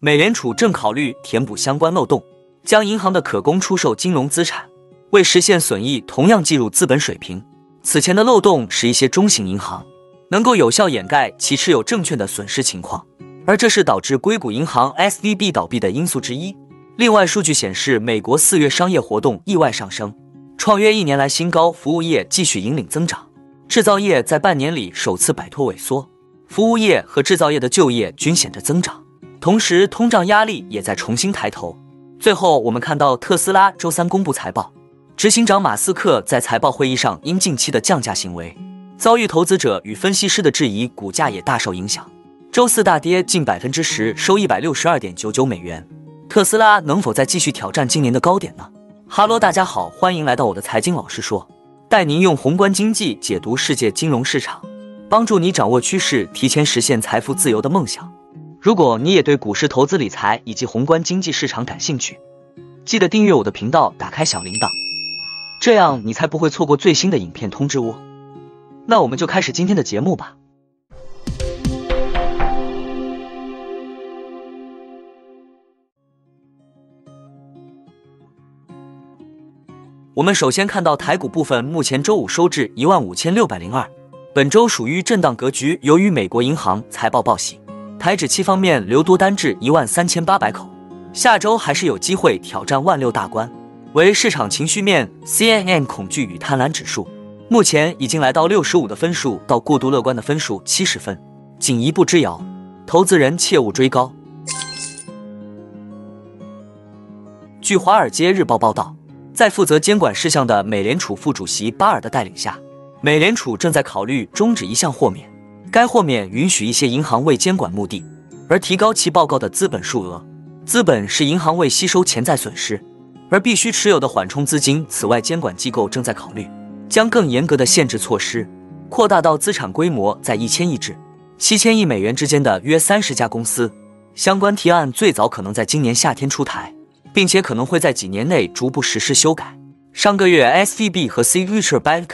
美联储正考虑填补相关漏洞，将银行的可供出售金融资产为实现损益同样计入资本水平。此前的漏洞使一些中型银行能够有效掩盖其持有证券的损失情况，而这是导致硅谷银行 SVB 倒闭的因素之一。另外，数据显示，美国四月商业活动意外上升，创约一年来新高，服务业继续引领增长，制造业在半年里首次摆脱萎缩，服务业和制造业的就业均显着增长。同时，通胀压力也在重新抬头。最后，我们看到特斯拉周三公布财报，执行长马斯克在财报会议上因近期的降价行为遭遇投资者与分析师的质疑，股价也大受影响。周四大跌近百分之十，收一百六十二点九九美元。特斯拉能否再继续挑战今年的高点呢？哈喽，大家好，欢迎来到我的财经老师说，带您用宏观经济解读世界金融市场，帮助你掌握趋势，提前实现财富自由的梦想。如果你也对股市投资理财以及宏观经济市场感兴趣，记得订阅我的频道，打开小铃铛，这样你才不会错过最新的影片通知哦。那我们就开始今天的节目吧。我们首先看到台股部分，目前周五收至一万五千六百零二，本周属于震荡格局。由于美国银行财报报喜。台指期方面，留多单至一万三千八百口，下周还是有机会挑战万六大关。为市场情绪面，CNN 恐惧与贪婪指数目前已经来到六十五的分数，到过度乐观的分数七十分，仅一步之遥，投资人切勿追高。据《华尔街日报》报道，在负责监管事项的美联储副主席巴尔的带领下，美联储正在考虑终止一项豁免。该豁免允许一些银行为监管目的而提高其报告的资本数额。资本是银行为吸收潜在损失而必须持有的缓冲资金。此外，监管机构正在考虑将更严格的限制措施扩大到资产规模在一千亿至七千亿美元之间的约三十家公司。相关提案最早可能在今年夏天出台，并且可能会在几年内逐步实施修改。上个月，SVB 和 Signature Bank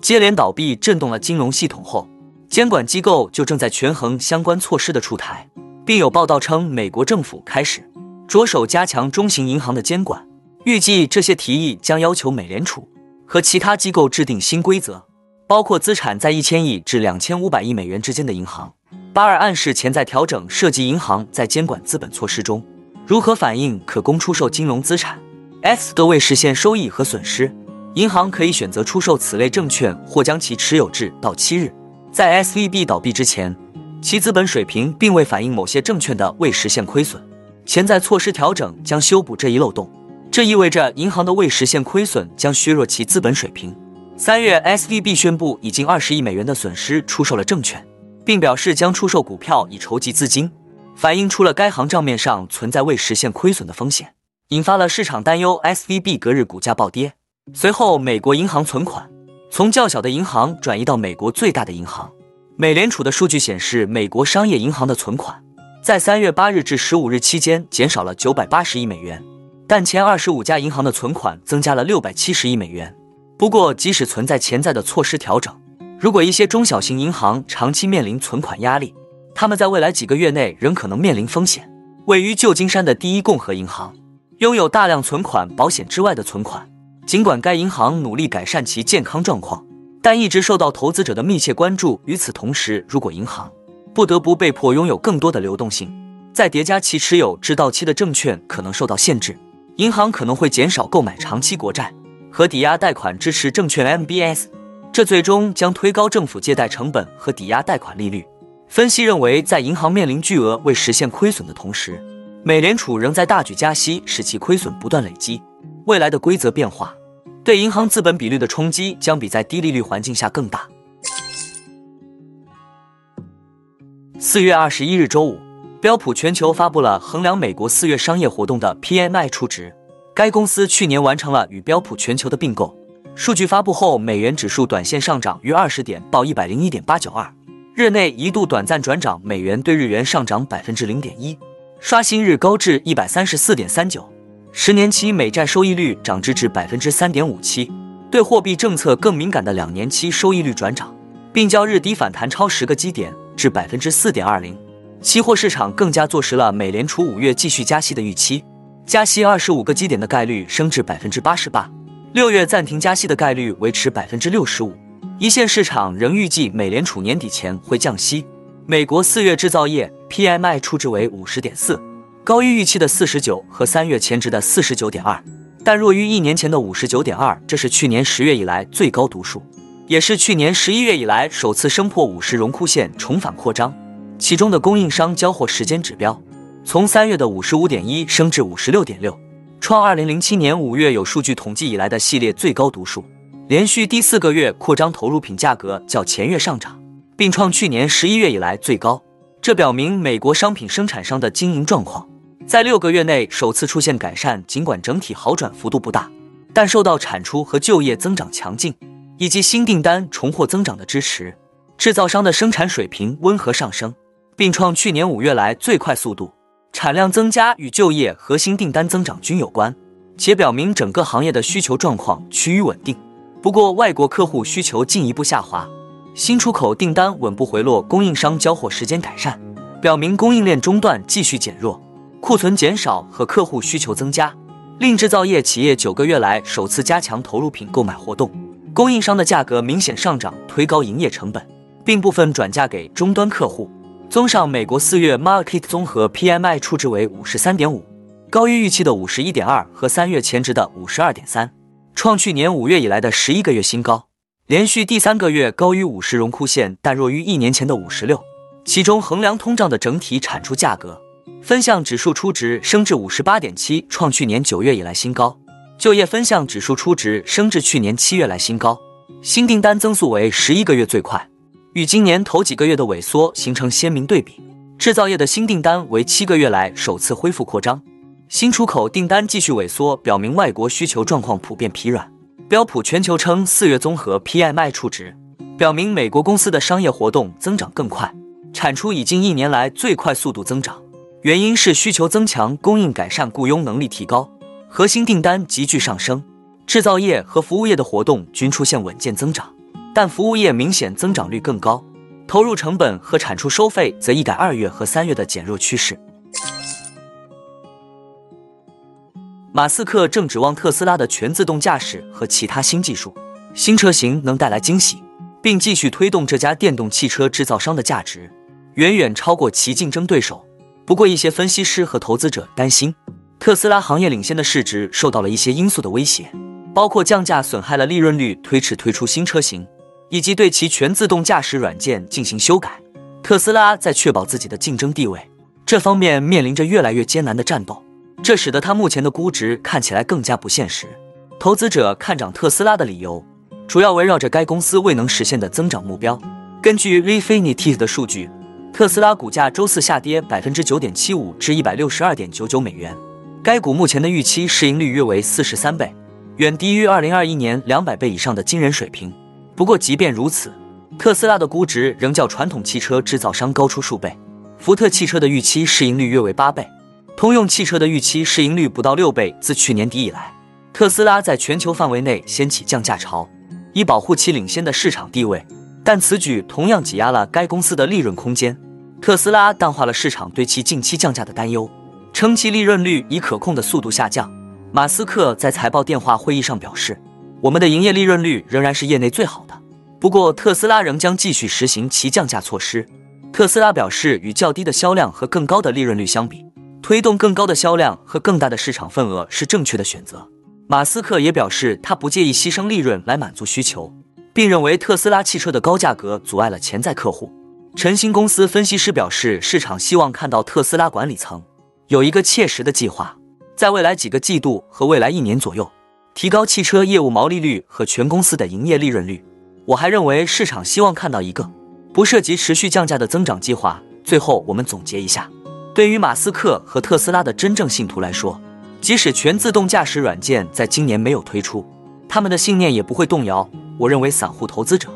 接连倒闭，震动了金融系统后。监管机构就正在权衡相关措施的出台，并有报道称，美国政府开始着手加强中型银行的监管。预计这些提议将要求美联储和其他机构制定新规则，包括资产在一千亿至两千五百亿美元之间的银行。巴尔暗示潜在调整涉及银行在监管资本措施中如何反映可供出售金融资产。F 的为实现收益和损失，银行可以选择出售此类证券或将其持有至到期日。在 SVB 倒闭之前，其资本水平并未反映某些证券的未实现亏损。潜在措施调整将修补这一漏洞，这意味着银行的未实现亏损将削弱其资本水平。三月，SVB 宣布已经二十亿美元的损失出售了证券，并表示将出售股票以筹集资金，反映出了该行账面上存在未实现亏损的风险，引发了市场担忧。SVB 隔日股价暴跌。随后，美国银行存款。从较小的银行转移到美国最大的银行。美联储的数据显示，美国商业银行的存款在三月八日至十五日期间减少了九百八十亿美元，但前二十五家银行的存款增加了六百七十亿美元。不过，即使存在潜在的措施调整，如果一些中小型银行长期面临存款压力，他们在未来几个月内仍可能面临风险。位于旧金山的第一共和银行拥有大量存款保险之外的存款。尽管该银行努力改善其健康状况，但一直受到投资者的密切关注。与此同时，如果银行不得不被迫拥有更多的流动性，再叠加其持有至到期的证券可能受到限制，银行可能会减少购买长期国债和抵押贷款支持证券 （MBS），这最终将推高政府借贷成本和抵押贷款利率。分析认为，在银行面临巨额未实现亏损的同时，美联储仍在大举加息，使其亏损不断累积。未来的规则变化。对银行资本比率的冲击将比在低利率环境下更大。四月二十一日周五，标普全球发布了衡量美国四月商业活动的 PMI 初值。该公司去年完成了与标普全球的并购。数据发布后，美元指数短线上涨逾二十点，报一百零一点八九二。日内一度短暂转涨，美元对日元上涨百分之零点一，刷新日高至一百三十四点三九。十年期美债收益率涨至至百分之三点五七，对货币政策更敏感的两年期收益率转涨，并较日底反弹超十个基点至百分之四点二零。期货市场更加坐实了美联储五月继续加息的预期，加息二十五个基点的概率升至百分之八十八，六月暂停加息的概率维持百分之六十五。一线市场仍预计美联储年底前会降息。美国四月制造业 PMI 初值为五十点四，高于预期的四十九和三月前值的四十九点二，但弱于一年前的五十九点二，这是去年十月以来最高读数，也是去年十一月以来首次升破五十荣枯线，重返扩张。其中的供应商交货时间指标，从三月的五十五点一升至五十六点六，创二零零七年五月有数据统计以来的系列最高读数。连续第四个月扩张投入品价格较前月上涨，并创去年十一月以来最高。这表明美国商品生产商的经营状况在六个月内首次出现改善。尽管整体好转幅度不大，但受到产出和就业增长强劲以及新订单重获增长的支持，制造商的生产水平温和上升，并创去年五月来最快速度。产量增加与就业和新订单增长均有关，且表明整个行业的需求状况趋于稳定。不过，外国客户需求进一步下滑，新出口订单稳步回落，供应商交货时间改善，表明供应链中断继续减弱，库存减少和客户需求增加，令制造业企业九个月来首次加强投入品购买活动，供应商的价格明显上涨，推高营业成本，并部分转嫁给终端客户。综上，美国四月 Market 综合 PMI 初值为五十三点五，高于预期的五十一点二和三月前值的五十二点三。创去年五月以来的十一个月新高，连续第三个月高于五十荣枯线，但弱于一年前的五十六。其中衡量通胀的整体产出价格分项指数初值升至五十八点七，创去年九月以来新高。就业分项指数初值升至去年七月来新高。新订单增速为十一个月最快，与今年头几个月的萎缩形成鲜明对比。制造业的新订单为七个月来首次恢复扩张。新出口订单继续萎缩，表明外国需求状况普遍疲软。标普全球称四月综合 PMI 初值，表明美国公司的商业活动增长更快，产出已近一年来最快速度增长。原因是需求增强、供应改善、雇佣能力提高，核心订单急剧上升。制造业和服务业的活动均出现稳健增长，但服务业明显增长率更高，投入成本和产出收费则一改二月和三月的减弱趋势。马斯克正指望特斯拉的全自动驾驶和其他新技术、新车型能带来惊喜，并继续推动这家电动汽车制造商的价值远远超过其竞争对手。不过，一些分析师和投资者担心，特斯拉行业领先的市值受到了一些因素的威胁，包括降价损害了利润率、推迟推出新车型，以及对其全自动驾驶软件进行修改。特斯拉在确保自己的竞争地位这方面面临着越来越艰难的战斗。这使得它目前的估值看起来更加不现实。投资者看涨特斯拉的理由，主要围绕着该公司未能实现的增长目标。根据 Refinitiv 的数据，特斯拉股价周四下跌百分之九点七五至一百六十二点九九美元。该股目前的预期市盈率约为四十三倍，远低于二零二一年两百倍以上的惊人水平。不过，即便如此，特斯拉的估值仍较传统汽车制造商高出数倍。福特汽车的预期市盈率约为八倍。通用汽车的预期市盈率不到六倍。自去年底以来，特斯拉在全球范围内掀起降价潮，以保护其领先的市场地位。但此举同样挤压了该公司的利润空间。特斯拉淡化了市场对其近期降价的担忧，称其利润率以可控的速度下降。马斯克在财报电话会议上表示：“我们的营业利润率仍然是业内最好的。不过，特斯拉仍将继续实行其降价措施。”特斯拉表示，与较低的销量和更高的利润率相比。推动更高的销量和更大的市场份额是正确的选择。马斯克也表示，他不介意牺牲利润来满足需求，并认为特斯拉汽车的高价格阻碍了潜在客户。晨星公司分析师表示，市场希望看到特斯拉管理层有一个切实的计划，在未来几个季度和未来一年左右提高汽车业务毛利率和全公司的营业利润率。我还认为，市场希望看到一个不涉及持续降价的增长计划。最后，我们总结一下。对于马斯克和特斯拉的真正信徒来说，即使全自动驾驶软件在今年没有推出，他们的信念也不会动摇。我认为散户投资者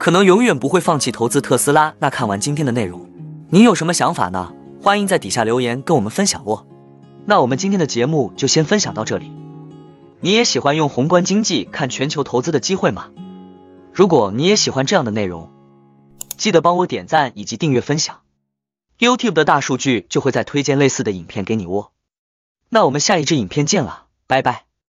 可能永远不会放弃投资特斯拉。那看完今天的内容，您有什么想法呢？欢迎在底下留言跟我们分享哦。那我们今天的节目就先分享到这里。你也喜欢用宏观经济看全球投资的机会吗？如果你也喜欢这样的内容，记得帮我点赞以及订阅分享。YouTube 的大数据就会再推荐类似的影片给你哦。那我们下一支影片见了，拜拜。